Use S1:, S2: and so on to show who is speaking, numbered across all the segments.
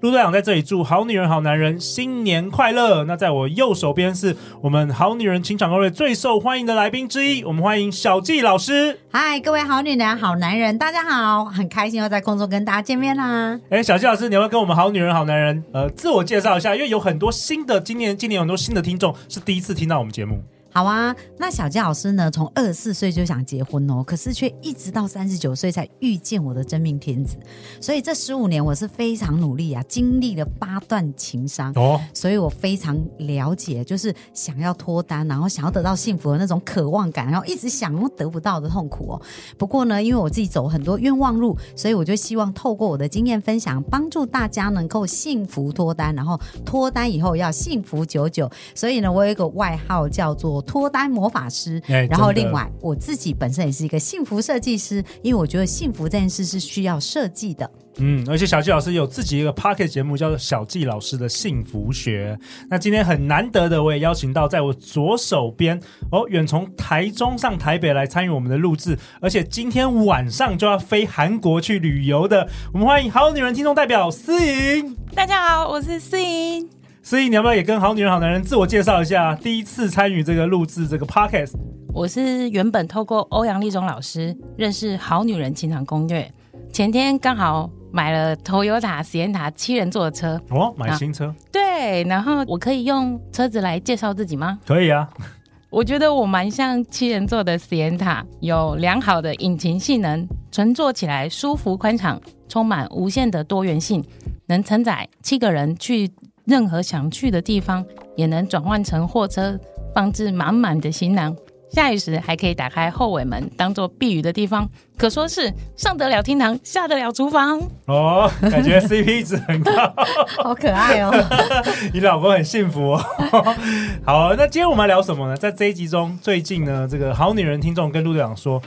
S1: 陆队长在这里祝好女人、好男人新年快乐。那在我右手边是我们好女人情场攻略最受欢迎的来宾之一，我们欢迎小纪老师。
S2: 嗨，各位好女人、好男人，大家好，很开心又在空中跟大家见面啦。
S1: 哎，小纪老师，你要不要跟我们好女人、好男人呃自我介绍一下？因为有很多新的，今年今年有很多新的听众是第一次听到我们节目。
S2: 好啊，那小纪老师呢？从二十四岁就想结婚哦，可是却一直到三十九岁才遇见我的真命天子。所以这十五年我是非常努力啊，经历了八段情伤哦，所以我非常了解，就是想要脱单，然后想要得到幸福的那种渴望感，然后一直想又得不到的痛苦哦。不过呢，因为我自己走很多冤枉路，所以我就希望透过我的经验分享，帮助大家能够幸福脱单，然后脱单以后要幸福久久。所以呢，我有一个外号叫做。脱单魔法师，然后另外我自己本身也是一个幸福设计师，因为我觉得幸福这件事是需要设计的。
S1: 嗯，而且小纪老师有自己一个 Podcast 节目，叫做小纪老师的幸福学。那今天很难得的，我也邀请到在我左手边哦，远从台中上台北来参与我们的录制，而且今天晚上就要飞韩国去旅游的，我们欢迎好女人听众代表思莹。
S3: 大家好，我是思莹。
S1: 所以你要不要也跟好女人、好男人自我介绍一下？第一次参与这个录制这个 podcast，
S3: 我是原本透过欧阳立中老师认识好女人情场攻略，前天刚好买了 Toyota Sienna 七人座的车
S1: 哦，买新车。
S3: 对，然后我可以用车子来介绍自己吗？
S1: 可以啊，
S3: 我觉得我蛮像七人座的 Sienna，有良好的引擎性能，乘坐起来舒服宽敞，充满无限的多元性，能承载七个人去。任何想去的地方也能转换成货车，放置满满的行囊。下雨时还可以打开后尾门，当做避雨的地方，可说是上得了厅堂，下得了厨房。
S1: 哦，感觉 CP 值很高，
S2: 好可爱哦！
S1: 你老公很幸福哦。好，那今天我们要聊什么呢？在这一集中，最近呢，这个好女人听众跟陆队长说，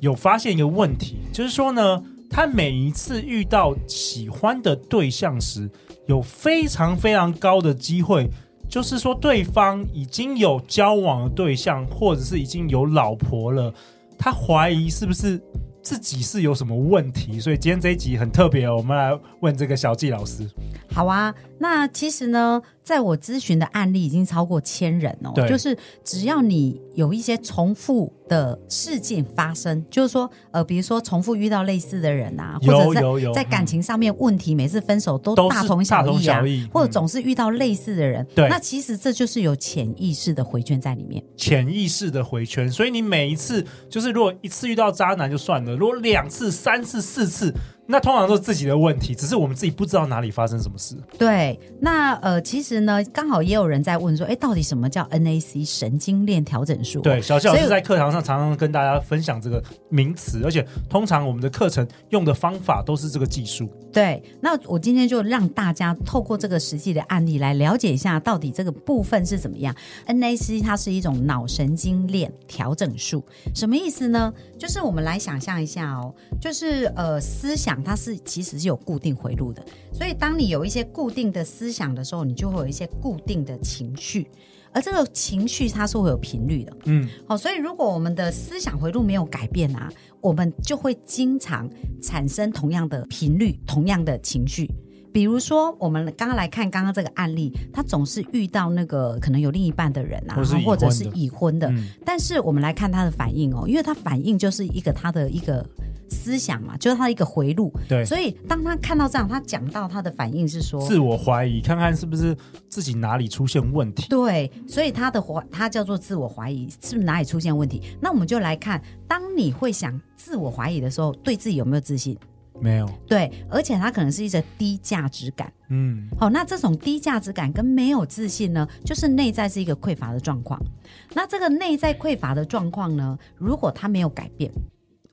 S1: 有发现一个问题，就是说呢，他每一次遇到喜欢的对象时，有非常非常高的机会，就是说对方已经有交往的对象，或者是已经有老婆了，他怀疑是不是自己是有什么问题，所以今天这一集很特别哦，我们来问这个小纪老师。
S2: 好啊，那其实呢，在我咨询的案例已经超过千人哦，就是只要你有一些重复的事件发生，就是说，呃，比如说重复遇到类似的人啊，或者在在感情上面问题，嗯、每次分手都大同小异啊，大同小异，或者总是遇到类似的人，对、嗯，那其实这就是有潜意识的回圈在里面，
S1: 潜意识的回圈，所以你每一次就是如果一次遇到渣男就算了，如果两次、三次、四次。那通常都是自己的问题，只是我们自己不知道哪里发生什么事。
S2: 对，那呃，其实呢，刚好也有人在问说，哎，到底什么叫 NAC 神经链调整术？
S1: 对，小谢老师在课堂上常常跟大家分享这个名词，而且通常我们的课程用的方法都是这个技术。
S2: 对，那我今天就让大家透过这个实际的案例来了解一下，到底这个部分是怎么样。NAC 它是一种脑神经链调整术，什么意思呢？就是我们来想象一下哦，就是呃，思想。它是其实是有固定回路的，所以当你有一些固定的思想的时候，你就会有一些固定的情绪，而这个情绪它是会有频率的，嗯，好，所以如果我们的思想回路没有改变啊，我们就会经常产生同样的频率、同样的情绪。比如说，我们刚刚来看刚刚这个案例，他总是遇到那个可能有另一半的人啊，或，或者是已婚的，嗯，但是我们来看他的反应哦，因为他反应就是一个他的一个。思想嘛，就是他的一个回路。对，所以当他看到这样，他讲到他的反应是说，
S1: 自我怀疑，看看是不是自己哪里出现问题。
S2: 对，所以他的怀，他叫做自我怀疑，是不是哪里出现问题？那我们就来看，当你会想自我怀疑的时候，对自己有没有自信？
S1: 没有。
S2: 对，而且他可能是一个低价值感。嗯，好，那这种低价值感跟没有自信呢，就是内在是一个匮乏的状况。那这个内在匮乏的状况呢，如果他没有改变。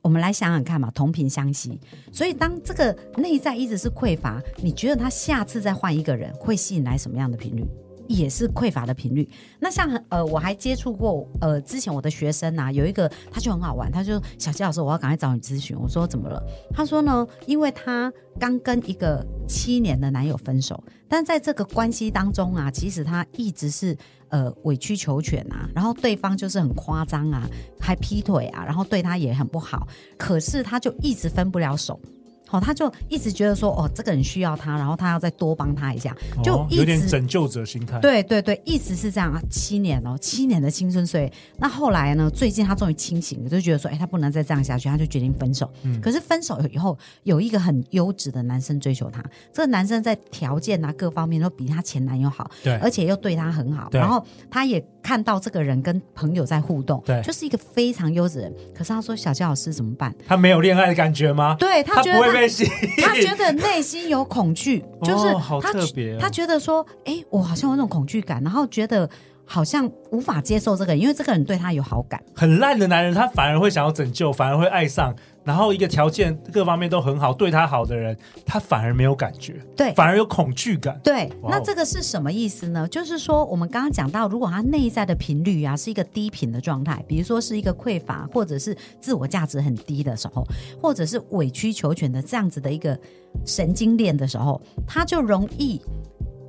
S2: 我们来想想看嘛，同频相吸。所以当这个内在一直是匮乏，你觉得他下次再换一个人会吸引来什么样的频率？也是匮乏的频率。那像呃，我还接触过呃，之前我的学生啊，有一个他就很好玩，他就小鸡老师，我要赶快找你咨询。我说怎么了？他说呢，因为他刚跟一个七年的男友分手，但在这个关系当中啊，其实他一直是呃委曲求全啊，然后对方就是很夸张啊，还劈腿啊，然后对他也很不好，可是他就一直分不了手。好、哦，他就一直觉得说，哦，这个人需要他，然后他要再多帮他一下，就一直、
S1: 哦、有点拯救者心态。
S2: 对对对，一直是这样啊，七年哦，七年的青春岁月。那后来呢？最近他终于清醒了，就觉得说，哎，他不能再这样下去，他就决定分手。嗯，可是分手以后，有一个很优质的男生追求他，这个男生在条件啊各方面都比他前男友好，
S1: 对，
S2: 而且又对他很好，然后他也看到这个人跟朋友在互动，对，就是一个非常优质的人。可是他说，小焦老师怎么办？
S1: 他没有恋爱的感觉吗？
S2: 对他觉得他
S1: 他不会被吸引。
S2: 觉得内心有恐惧，就是他、他觉得说，哎、欸，我好像有那种恐惧感，然后觉得好像无法接受这个人，因为这个人对他有好感。
S1: 很烂的男人，他反而会想要拯救，反而会爱上。然后一个条件各方面都很好，对他好的人，他反而没有感觉，
S2: 对，
S1: 反而有恐惧感。
S2: 对，那这个是什么意思呢？就是说，我们刚刚讲到，如果他内在的频率啊是一个低频的状态，比如说是一个匮乏，或者是自我价值很低的时候，或者是委曲求全的这样子的一个神经链的时候，他就容易。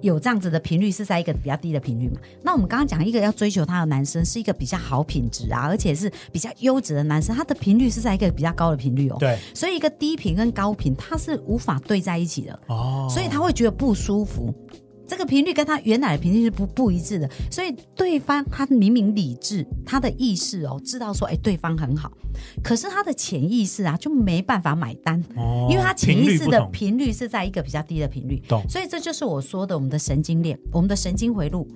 S2: 有这样子的频率是在一个比较低的频率嘛？那我们刚刚讲一个要追求他的男生是一个比较好品质啊，而且是比较优质的男生，他的频率是在一个比较高的频率哦。
S1: 对，
S2: 所以一个低频跟高频它是无法对在一起的哦，所以他会觉得不舒服。这个频率跟他原来的频率是不不一致的，所以对方他明明理智，他的意识哦知道说，哎，对方很好，可是他的潜意识啊就没办法买单，哦，因为他潜意识的频率是在一个比较低的频率，
S1: 懂？
S2: 所以这就是我说的我们的神经链，我们的神经回路，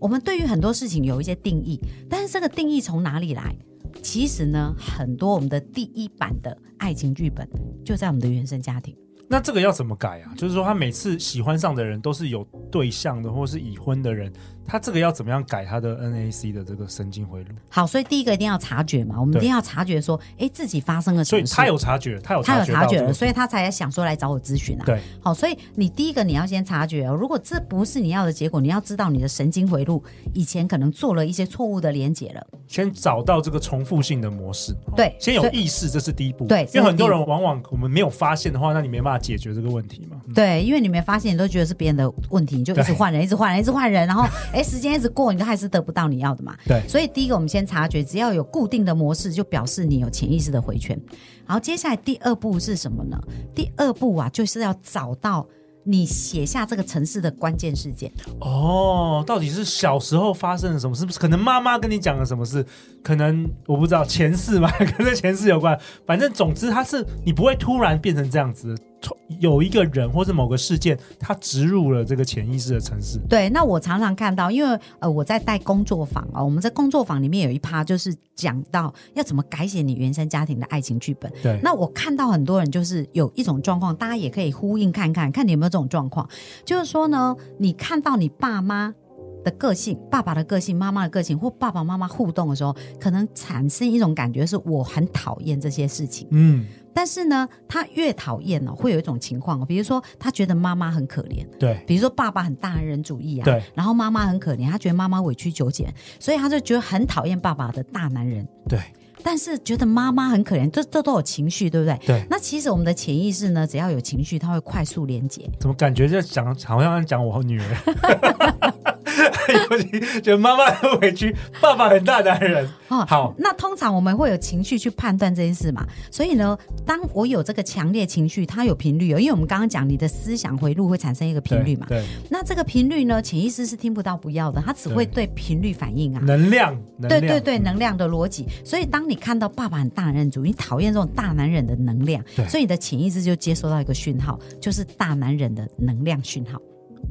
S2: 我们对于很多事情有一些定义，但是这个定义从哪里来？其实呢，很多我们的第一版的爱情剧本就在我们的原生家庭。
S1: 那这个要怎么改啊？就是说，他每次喜欢上的人都是有对象的，或是已婚的人。他这个要怎么样改他的 NAC 的这个神经回路？
S2: 好，所以第一个一定要察觉嘛，我们一定要察觉说，哎，自己发生了什么事。
S1: 所以他有察觉，他有
S2: 他有察觉了，所以他才想说来找我咨询啊。
S1: 对，
S2: 好，所以你第一个你要先察觉哦，如果这不是你要的结果，你要知道你的神经回路以前可能做了一些错误的连接了。
S1: 先找到这个重复性的模式，
S2: 对，
S1: 先有意识，这是第一步。
S2: 对，
S1: 因为很多人往往我们没有发现的话，那你没办法解决这个问题嘛。
S2: 对，因为你没发现，你都觉得是别人的问题，你就一直换人，一直换人，一直换人，然后 哎，时间一直过。你都还是得不到你要的嘛？
S1: 对，
S2: 所以第一个我们先察觉，只要有固定的模式，就表示你有潜意识的回圈。然后接下来第二步是什么呢？第二步啊，就是要找到你写下这个城市的关键事件。
S1: 哦，到底是小时候发生了什么？是不是可能妈妈跟你讲了什么事？可能我不知道前世嘛，跟前世有关。反正总之，它是你不会突然变成这样子。有一个人或者某个事件，他植入了这个潜意识的城市。
S2: 对，那我常常看到，因为呃我在带工作坊哦，我们在工作坊里面有一趴就是讲到要怎么改写你原生家庭的爱情剧本。
S1: 对，
S2: 那我看到很多人就是有一种状况，大家也可以呼应看看，看你有没有这种状况，就是说呢，你看到你爸妈的个性，爸爸的个性，妈妈的个性，或爸爸妈妈互动的时候，可能产生一种感觉是我很讨厌这些事情。嗯。但是呢，他越讨厌呢，会有一种情况，比如说他觉得妈妈很可怜，
S1: 对，
S2: 比如说爸爸很大男人主义啊，
S1: 对，
S2: 然后妈妈很可怜，他觉得妈妈委曲求全，所以他就觉得很讨厌爸爸的大男人，
S1: 对，
S2: 但是觉得妈妈很可怜，这这都有情绪，对不对？
S1: 对，
S2: 那其实我们的潜意识呢，只要有情绪，它会快速连接。
S1: 怎么感觉就讲好像讲我女儿？尤其觉得妈妈很委屈，爸爸很大男人。
S2: 哦，好。那通常我们会有情绪去判断这件事嘛？所以呢，当我有这个强烈情绪，它有频率哦。因为我们刚刚讲，你的思想回路会产生一个频率嘛。
S1: 对。
S2: 那这个频率呢，潜意识是听不到不要的，它只会对频率反应啊。
S1: 能量。能量。
S2: 对对对，能量的逻辑。所以当你看到爸爸很大男人主义，你讨厌这种大男人的能量，所以你的潜意识就接收到一个讯号，就是大男人的能量讯号。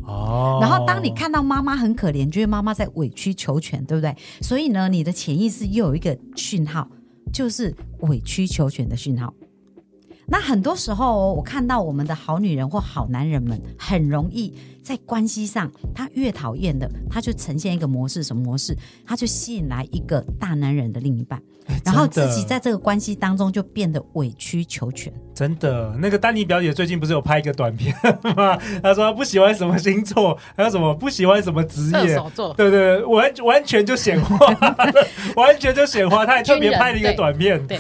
S1: 哦，
S2: 然后当你看到妈妈很可怜，觉得妈妈在委曲求全，对不对？所以呢，你的潜意识又有一个讯号，就是委曲求全的讯号。那很多时候，我看到我们的好女人或好男人们，很容易在关系上，他越讨厌的，他就呈现一个模式，什么模式？他就吸引来一个大男人的另一半，然后自己在这个关系当中就变得委曲求全。
S1: 真的，那个丹尼表姐最近不是有拍一个短片吗？她说她不喜欢什么星座，还有什么不喜欢什
S3: 么职
S1: 业，对对，完完全就显化，完全就显化。她还特别 拍了一个短片，
S3: 对。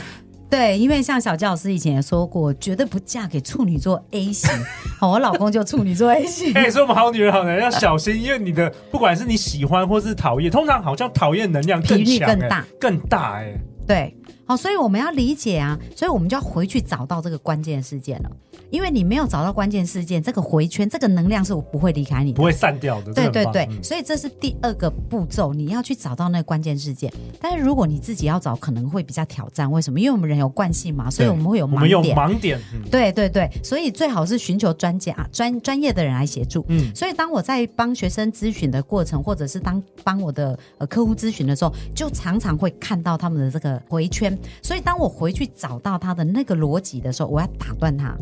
S2: 对，因为像小纪老师以前也说过，绝对不嫁给处女座 A 型。好，我老公就处女座 A 型。
S1: 哎，所以我们好女人、好男人要小心，因为你的不管是你喜欢或是讨厌，通常好像讨厌能量更强、
S2: 更大、
S1: 更大。哎，
S2: 对，好，所以我们要理解啊，所以我们就要回去找到这个关键事件了。因为你没有找到关键事件，这个回圈，这个能量是我不会离开你的，
S1: 不会散掉的。
S2: 对对对，
S1: 嗯、
S2: 所以这是第二个步骤，你要去找到那个关键事件。但是如果你自己要找，可能会比较挑战。为什么？因为我们人有惯性嘛，所以我们会有盲点。
S1: 我们有盲点。嗯、
S2: 对对对，所以最好是寻求专家、专专业的人来协助。
S1: 嗯，
S2: 所以当我在帮学生咨询的过程，或者是当帮我的呃客户咨询的时候，就常常会看到他们的这个回圈。所以当我回去找到他的那个逻辑的时候，我要打断他。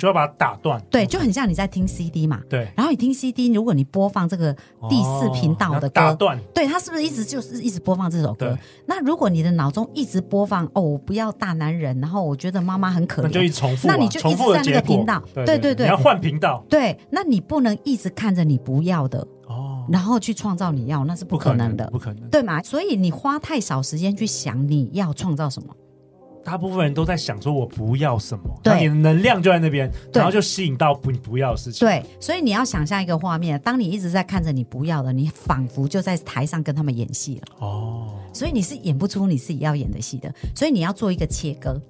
S1: 就要把它打断，
S2: 对，就很像你在听 CD 嘛，
S1: 对。
S2: 然后你听 CD，如果你播放这个第四频道的歌，
S1: 哦、打断，
S2: 对，它是不是一直就是一直播放这首歌？那如果你的脑中一直播放哦，我不要大男人，然后我觉得妈妈很可怜，
S1: 那就一重复、啊，
S2: 那你就一直在那个频道，对对对，对，
S1: 你要换频道，
S2: 对，那你不能一直看着你不要的
S1: 哦，
S2: 然后去创造你要，那是不可能的，
S1: 不可能，不可能，
S2: 对吗？所以你花太少时间去想你要创造什么。
S1: 大部分人都在想说，我不要什么，
S2: 对，
S1: 你的能量就在那边，然后就吸引到不你不要的事情。
S2: 对，所以你要想象一个画面，当你一直在看着你不要的，你仿佛就在台上跟他们演戏了。
S1: 哦，
S2: 所以你是演不出你自己要演的戏的，所以你要做一个切割。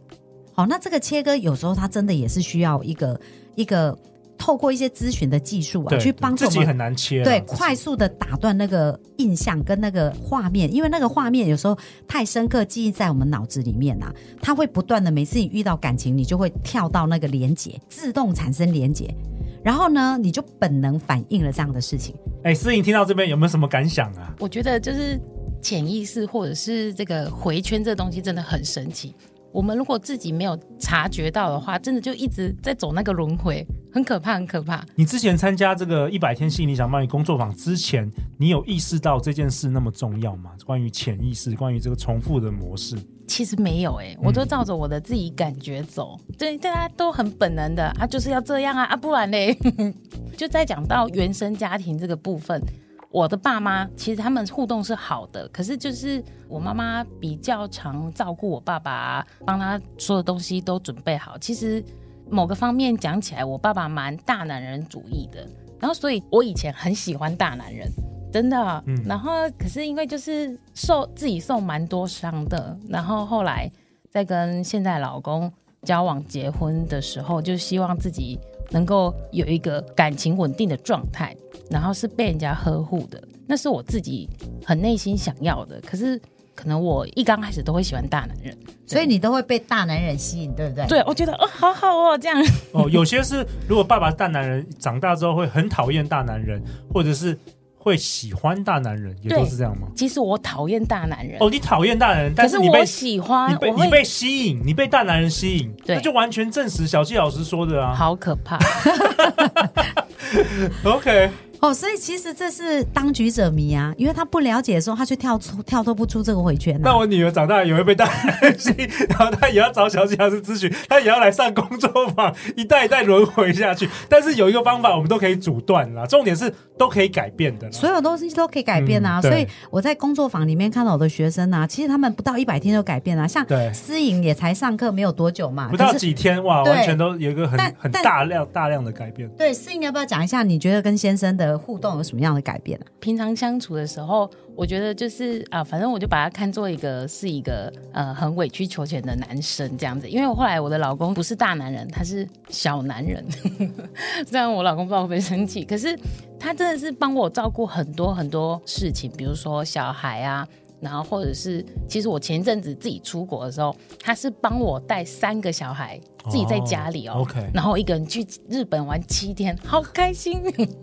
S2: 好，那这个切割有时候它真的也是需要一个一个。透过一些咨询的技术啊，去帮助
S1: 自己很难切，
S2: 对，快速的打断那个印象跟那个画面，因为那个画面有时候太深刻记忆在我们脑子里面啊，它会不断的每次你遇到感情，你就会跳到那个连接，自动产生连接，然后呢，你就本能反应了这样的事情。
S1: 哎，思颖听到这边有没有什么感想啊？
S3: 我觉得就是潜意识或者是这个回圈这东西真的很神奇。我们如果自己没有察觉到的话，真的就一直在走那个轮回，很可怕，很可怕。
S1: 你之前参加这个一百天吸引力场帮你工作坊之前，你有意识到这件事那么重要吗？关于潜意识，关于这个重复的模式，
S3: 其实没有诶、欸，我都照着我的自己感觉走，嗯、对，大家都很本能的啊，就是要这样啊，啊，不然嘞，就在讲到原生家庭这个部分。我的爸妈其实他们互动是好的，可是就是我妈妈比较常照顾我爸爸，帮他所有东西都准备好。其实某个方面讲起来，我爸爸蛮大男人主义的，然后所以我以前很喜欢大男人，真的。嗯。然后可是因为就是受自己受蛮多伤的，然后后来在跟现在老公交往结婚的时候，就希望自己。能够有一个感情稳定的状态，然后是被人家呵护的，那是我自己很内心想要的。可是可能我一刚开始都会喜欢大男人，
S2: 所以你都会被大男人吸引，对不对？
S3: 对，我觉得哦，好好哦，这样。
S1: 哦，有些是如果爸爸是大男人，长大之后会很讨厌大男人，或者是。会喜欢大男人，也都是这样吗？
S3: 其实我讨厌大男人。
S1: 哦，你讨厌大男人，但是你被
S3: 喜欢，
S1: 你被你被吸引，你被大男人吸引，
S3: 对，
S1: 那就完全证实小纪老师说的啊，
S3: 好可怕。
S1: OK。
S2: 哦，所以其实这是当局者迷啊，因为他不了解的时候，他却跳出跳脱不出这个回圈，啊。
S1: 那我女儿长大也会被大男人吸引，然后她也要找小姐老师咨询，她也要来上工作坊，一代一代轮回下去。但是有一个方法，我们都可以阻断啦，重点是都可以改变的，
S2: 所有东西都可以改变啊。嗯、所以我在工作坊里面看到我的学生啊，其实他们不到一百天就改变了，像思颖也才上课没有多久嘛，
S1: 不到几天哇，完全都有一个很很大量大量的改变。
S2: 对，思颖要不要讲一下？你觉得跟先生的互动有什么样的改变呢？
S3: 平常相处的时候，我觉得就是啊，反正我就把他看作一个是一个呃很委曲求全的男生这样子。因为我后来我的老公不是大男人，他是小男人，虽然我老公不知道会不会生气。可是他真的是帮我照顾很多很多事情，比如说小孩啊，然后或者是，其实我前一阵子自己出国的时候，他是帮我带三个小孩，自己在家里哦，
S1: 哦，OK，
S3: 然后一个人去日本玩七天，好开心。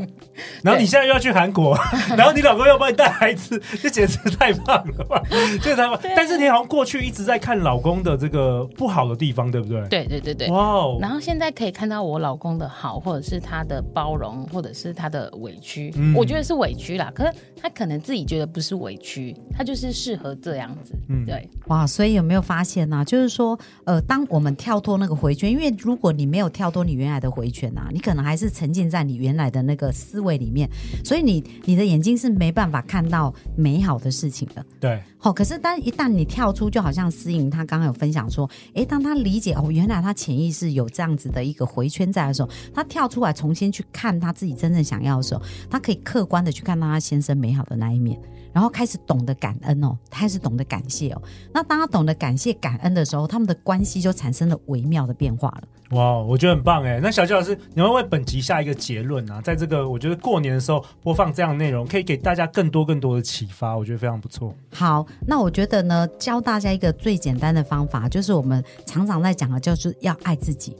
S1: 然后你现在又要去韩国，然后你老公又要帮你带孩子，这简直太棒了吧！这太棒。但是你好像过去一直在看老公的这个不好的地方，对不对？
S3: 对对对对。哇哦！然后现在可以看到我老公的好，或者是他的包容，或者是他的委屈。嗯，我觉得是委屈啦，可是他可能自己觉得不是委屈，他就是适合这样子。嗯，对。
S2: 哇，所以有没有发现呢、啊？就是说，呃，当我们跳脱那个回圈，因为如果你没有跳脱你原来的回圈啊，你可能还是沉浸在你原来的那个思维里面，所以你你的眼睛是没办法看到美好的事情的。
S1: 对。
S2: 好、哦，可是当一旦你跳出，就好像思颖她刚刚有分享说，诶，当她理解哦，原来她潜意识有这样子的一个回圈在的时候，她跳出来重新去看她自己真正想要的时候，她可以客观的去看到她先生美好的那一面。然后开始懂得感恩哦，开始懂得感谢哦。那当他懂得感谢、感恩的时候，他们的关系就产生了微妙的变化了。
S1: 哇，我觉得很棒哎。那小纪老师，你会为本集下一个结论啊？在这个我觉得过年的时候播放这样的内容，可以给大家更多更多的启发，我觉得非常不错。
S2: 好，那我觉得呢，教大家一个最简单的方法，就是我们常常在讲的，就是要爱自己。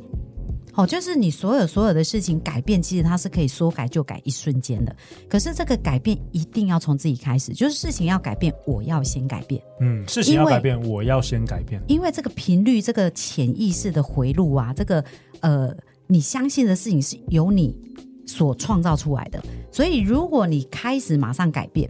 S2: 哦，就是你所有所有的事情改变，其实它是可以说改就改，一瞬间的。可是这个改变一定要从自己开始，就是事情要改变，我要先改变。
S1: 嗯，事情要改变，我要先改变。
S2: 因为这个频率，这个潜意识的回路啊，这个呃，你相信的事情是由你所创造出来的。所以，如果你开始马上改变。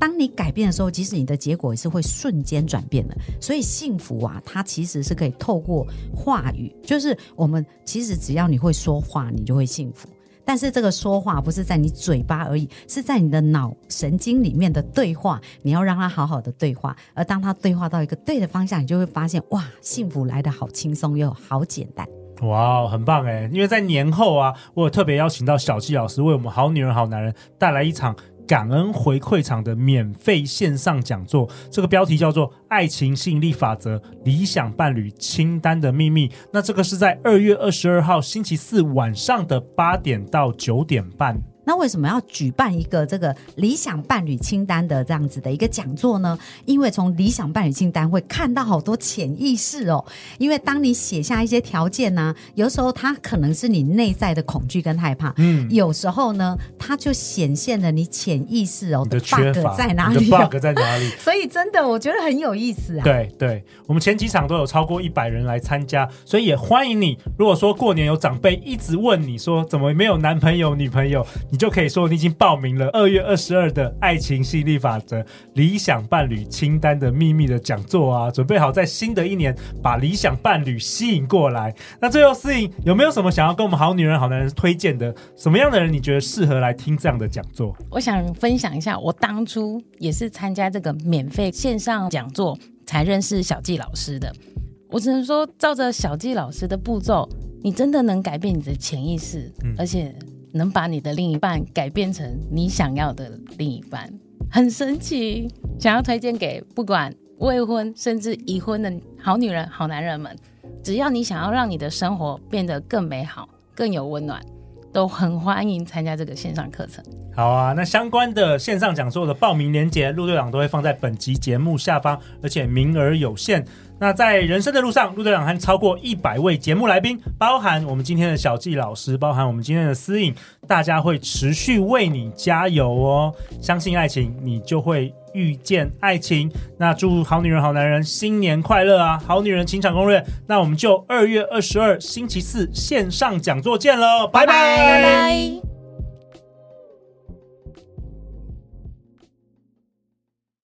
S2: 当你改变的时候，其实你的结果也是会瞬间转变的。所以幸福啊，它其实是可以透过话语，就是我们其实只要你会说话，你就会幸福。但是这个说话不是在你嘴巴而已，是在你的脑神经里面的对话，你要让它好好的对话。而当它对话到一个对的方向，你就会发现哇，幸福来得好轻松又好简单。
S1: 哇，很棒哎！因为在年后啊，我有特别邀请到小纪老师为我们好女人好男人带来一场。感恩回馈场的免费线上讲座，这个标题叫做《爱情吸引力法则：理想伴侣清单的秘密》。那这个是在二月二十二号星期四晚上的八点到九点半。
S2: 那为什么要举办一个这个理想伴侣清单的这样子的一个讲座呢？因为从理想伴侣清单会看到好多潜意识哦。因为当你写下一些条件呢、啊，有时候它可能是你内在的恐惧跟害怕，嗯，有时候呢，它就显现了你潜意识哦的 bug 在哪里、哦、
S1: ，bug 在哪里？
S2: 所以真的我觉得很有意思啊。
S1: 对对，我们前几场都有超过一百人来参加，所以也欢迎你。如果说过年有长辈一直问你说怎么没有男朋友女朋友，你。就可以说你已经报名了二月二十二的爱情吸引力法则理想伴侣清单的秘密的讲座啊，准备好在新的一年把理想伴侣吸引过来。那最后，思颖有没有什么想要跟我们好女人好男人推荐的？什么样的人你觉得适合来听这样的讲座？
S3: 我想分享一下，我当初也是参加这个免费线上讲座才认识小纪老师的。我只能说，照着小纪老师的步骤，你真的能改变你的潜意识，嗯、而且。能把你的另一半改变成你想要的另一半，很神奇。想要推荐给不管未婚甚至已婚的好女人、好男人们，只要你想要让你的生活变得更美好、更有温暖，都很欢迎参加这个线上课程。
S1: 好啊，那相关的线上讲座的报名链接，陆队长都会放在本集节目下方，而且名额有限。那在人生的路上，陆队长和超过一百位节目来宾，包含我们今天的小纪老师，包含我们今天的思颖，大家会持续为你加油哦！相信爱情，你就会遇见爱情。那祝好女人、好男人新年快乐啊！好女人情场攻略，那我们就二月二十二星期四线上讲座见喽，拜拜。